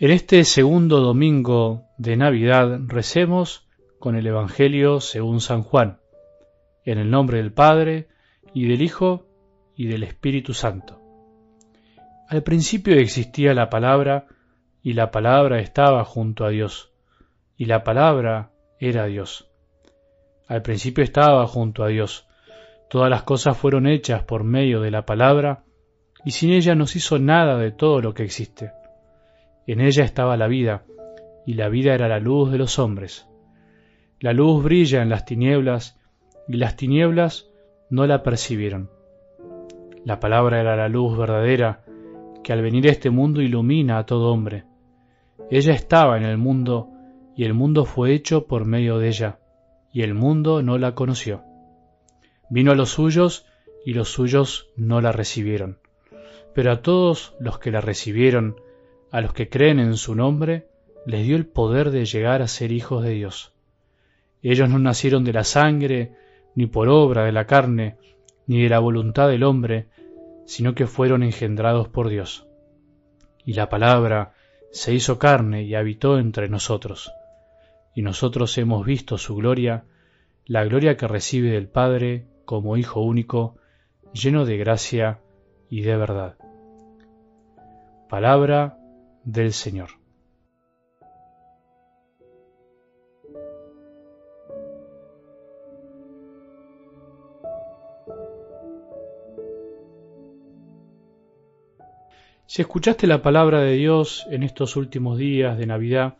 En este segundo domingo de Navidad recemos con el Evangelio según San Juan, en el nombre del Padre, y del Hijo, y del Espíritu Santo. Al principio existía la palabra, y la palabra estaba junto a Dios, y la palabra era Dios. Al principio estaba junto a Dios. Todas las cosas fueron hechas por medio de la palabra, y sin ella no se hizo nada de todo lo que existe. En ella estaba la vida, y la vida era la luz de los hombres. La luz brilla en las tinieblas, y las tinieblas no la percibieron. La palabra era la luz verdadera, que al venir a este mundo ilumina a todo hombre. Ella estaba en el mundo, y el mundo fue hecho por medio de ella, y el mundo no la conoció. Vino a los suyos, y los suyos no la recibieron. Pero a todos los que la recibieron, a los que creen en su nombre, les dio el poder de llegar a ser hijos de Dios. Ellos no nacieron de la sangre, ni por obra de la carne, ni de la voluntad del hombre, sino que fueron engendrados por Dios. Y la palabra se hizo carne y habitó entre nosotros. Y nosotros hemos visto su gloria, la gloria que recibe del Padre como Hijo único, lleno de gracia y de verdad. Palabra del Señor. Si escuchaste la palabra de Dios en estos últimos días de Navidad,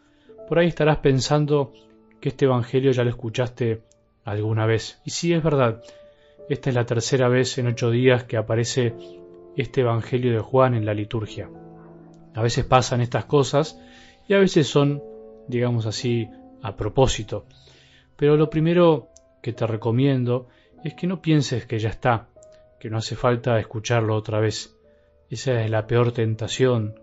por ahí estarás pensando que este Evangelio ya lo escuchaste alguna vez. Y sí, es verdad, esta es la tercera vez en ocho días que aparece este Evangelio de Juan en la liturgia. A veces pasan estas cosas y a veces son, digamos así, a propósito. Pero lo primero que te recomiendo es que no pienses que ya está, que no hace falta escucharlo otra vez. Esa es la peor tentación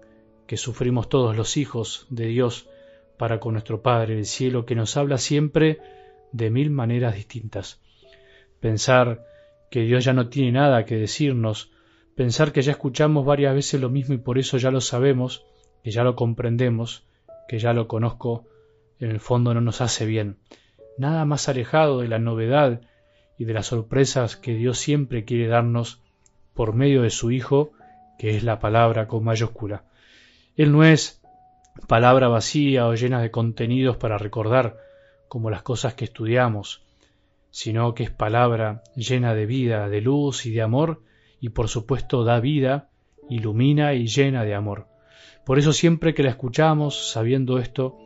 que sufrimos todos los hijos de Dios para con nuestro Padre del cielo, que nos habla siempre de mil maneras distintas. Pensar que Dios ya no tiene nada que decirnos pensar que ya escuchamos varias veces lo mismo y por eso ya lo sabemos, que ya lo comprendemos, que ya lo conozco, en el fondo no nos hace bien. Nada más alejado de la novedad y de las sorpresas que Dios siempre quiere darnos por medio de su Hijo, que es la palabra con mayúscula. Él no es palabra vacía o llena de contenidos para recordar, como las cosas que estudiamos, sino que es palabra llena de vida, de luz y de amor, y por supuesto da vida, ilumina y llena de amor. Por eso siempre que la escuchamos, sabiendo esto,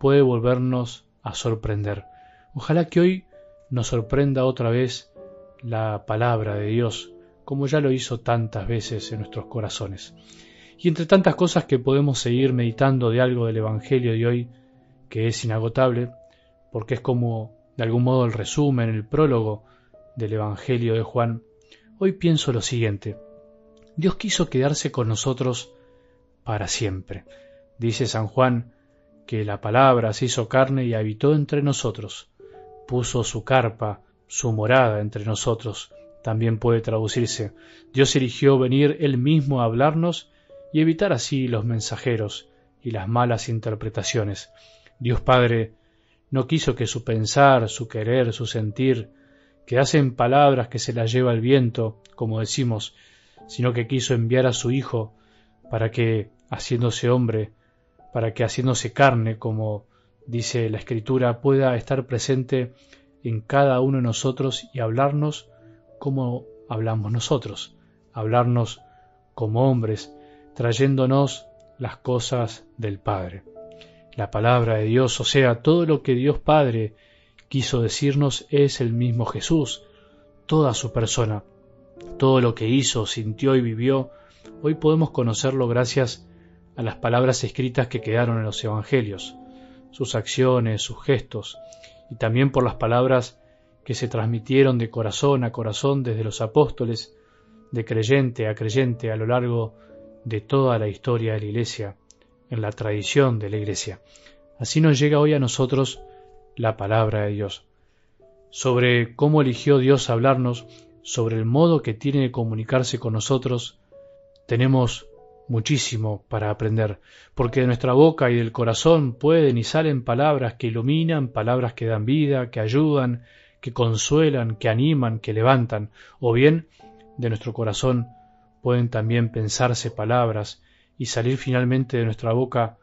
puede volvernos a sorprender. Ojalá que hoy nos sorprenda otra vez la palabra de Dios, como ya lo hizo tantas veces en nuestros corazones. Y entre tantas cosas que podemos seguir meditando de algo del Evangelio de hoy, que es inagotable, porque es como de algún modo el resumen, el prólogo del Evangelio de Juan, Hoy pienso lo siguiente. Dios quiso quedarse con nosotros para siempre. Dice San Juan que la palabra se hizo carne y habitó entre nosotros. Puso su carpa, su morada entre nosotros. También puede traducirse. Dios eligió venir él mismo a hablarnos y evitar así los mensajeros y las malas interpretaciones. Dios Padre no quiso que su pensar, su querer, su sentir, que hacen palabras que se las lleva el viento, como decimos, sino que quiso enviar a su Hijo para que, haciéndose hombre, para que haciéndose carne, como dice la Escritura, pueda estar presente en cada uno de nosotros y hablarnos como hablamos nosotros, hablarnos como hombres, trayéndonos las cosas del Padre. La palabra de Dios, o sea, todo lo que Dios Padre quiso decirnos es el mismo Jesús, toda su persona. Todo lo que hizo, sintió y vivió, hoy podemos conocerlo gracias a las palabras escritas que quedaron en los Evangelios, sus acciones, sus gestos, y también por las palabras que se transmitieron de corazón a corazón desde los apóstoles, de creyente a creyente a lo largo de toda la historia de la Iglesia, en la tradición de la Iglesia. Así nos llega hoy a nosotros la palabra de Dios, sobre cómo eligió Dios hablarnos, sobre el modo que tiene de comunicarse con nosotros, tenemos muchísimo para aprender, porque de nuestra boca y del corazón pueden y salen palabras que iluminan, palabras que dan vida, que ayudan, que consuelan, que animan, que levantan, o bien de nuestro corazón pueden también pensarse palabras y salir finalmente de nuestra boca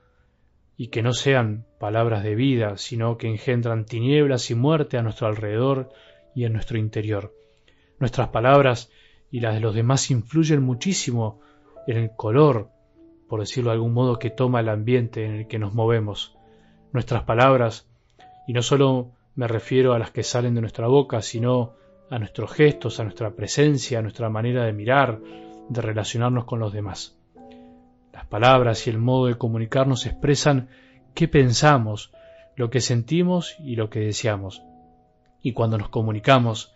y que no sean palabras de vida, sino que engendran tinieblas y muerte a nuestro alrededor y en nuestro interior. Nuestras palabras y las de los demás influyen muchísimo en el color, por decirlo de algún modo, que toma el ambiente en el que nos movemos. Nuestras palabras, y no solo me refiero a las que salen de nuestra boca, sino a nuestros gestos, a nuestra presencia, a nuestra manera de mirar, de relacionarnos con los demás. Las palabras y el modo de comunicarnos expresan qué pensamos, lo que sentimos y lo que deseamos. Y cuando nos comunicamos,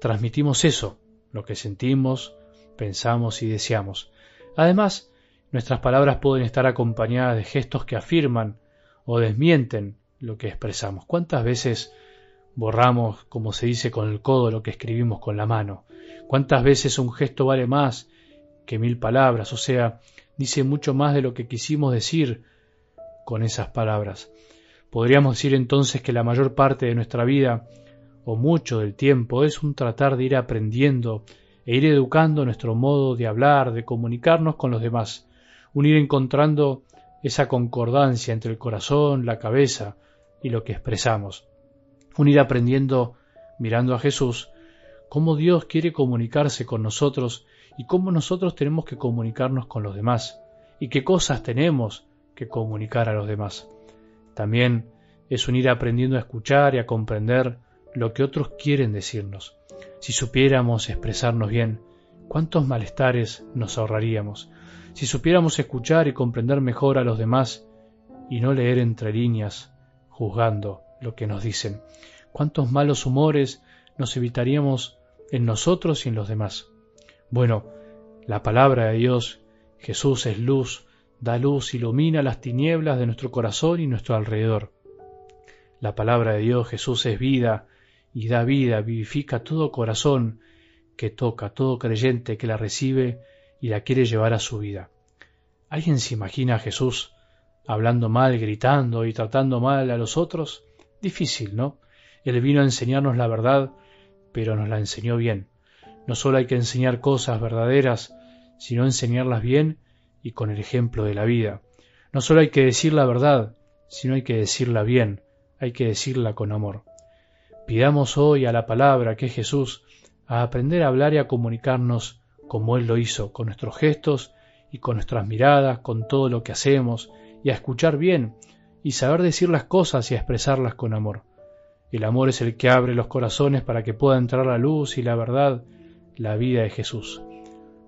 transmitimos eso, lo que sentimos, pensamos y deseamos. Además, nuestras palabras pueden estar acompañadas de gestos que afirman o desmienten lo que expresamos. ¿Cuántas veces borramos, como se dice, con el codo lo que escribimos con la mano? ¿Cuántas veces un gesto vale más que mil palabras? O sea, dice mucho más de lo que quisimos decir con esas palabras. Podríamos decir entonces que la mayor parte de nuestra vida, o mucho del tiempo, es un tratar de ir aprendiendo e ir educando nuestro modo de hablar, de comunicarnos con los demás, un ir encontrando esa concordancia entre el corazón, la cabeza y lo que expresamos, un ir aprendiendo, mirando a Jesús, cómo Dios quiere comunicarse con nosotros y cómo nosotros tenemos que comunicarnos con los demás, y qué cosas tenemos que comunicar a los demás. También es un ir aprendiendo a escuchar y a comprender lo que otros quieren decirnos. Si supiéramos expresarnos bien, cuántos malestares nos ahorraríamos. Si supiéramos escuchar y comprender mejor a los demás y no leer entre líneas, juzgando lo que nos dicen, cuántos malos humores nos evitaríamos en nosotros y en los demás. Bueno, la palabra de Dios, Jesús es luz, da luz, ilumina las tinieblas de nuestro corazón y nuestro alrededor. La palabra de Dios, Jesús es vida, y da vida, vivifica todo corazón que toca, todo creyente que la recibe y la quiere llevar a su vida. ¿Alguien se imagina a Jesús hablando mal, gritando y tratando mal a los otros? Difícil, ¿no? Él vino a enseñarnos la verdad, pero nos la enseñó bien. No solo hay que enseñar cosas verdaderas, sino enseñarlas bien y con el ejemplo de la vida. No solo hay que decir la verdad, sino hay que decirla bien, hay que decirla con amor. Pidamos hoy a la palabra que es Jesús a aprender a hablar y a comunicarnos como Él lo hizo, con nuestros gestos y con nuestras miradas, con todo lo que hacemos, y a escuchar bien, y saber decir las cosas y a expresarlas con amor. El amor es el que abre los corazones para que pueda entrar la luz y la verdad, la vida de Jesús.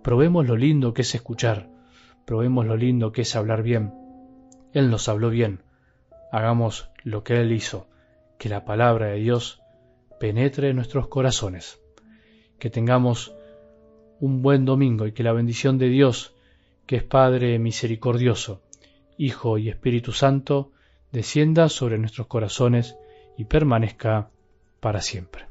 Probemos lo lindo que es escuchar, probemos lo lindo que es hablar bien. Él nos habló bien. Hagamos lo que Él hizo, que la palabra de Dios penetre en nuestros corazones. Que tengamos un buen domingo y que la bendición de Dios, que es Padre misericordioso, Hijo y Espíritu Santo, descienda sobre nuestros corazones y permanezca para siempre.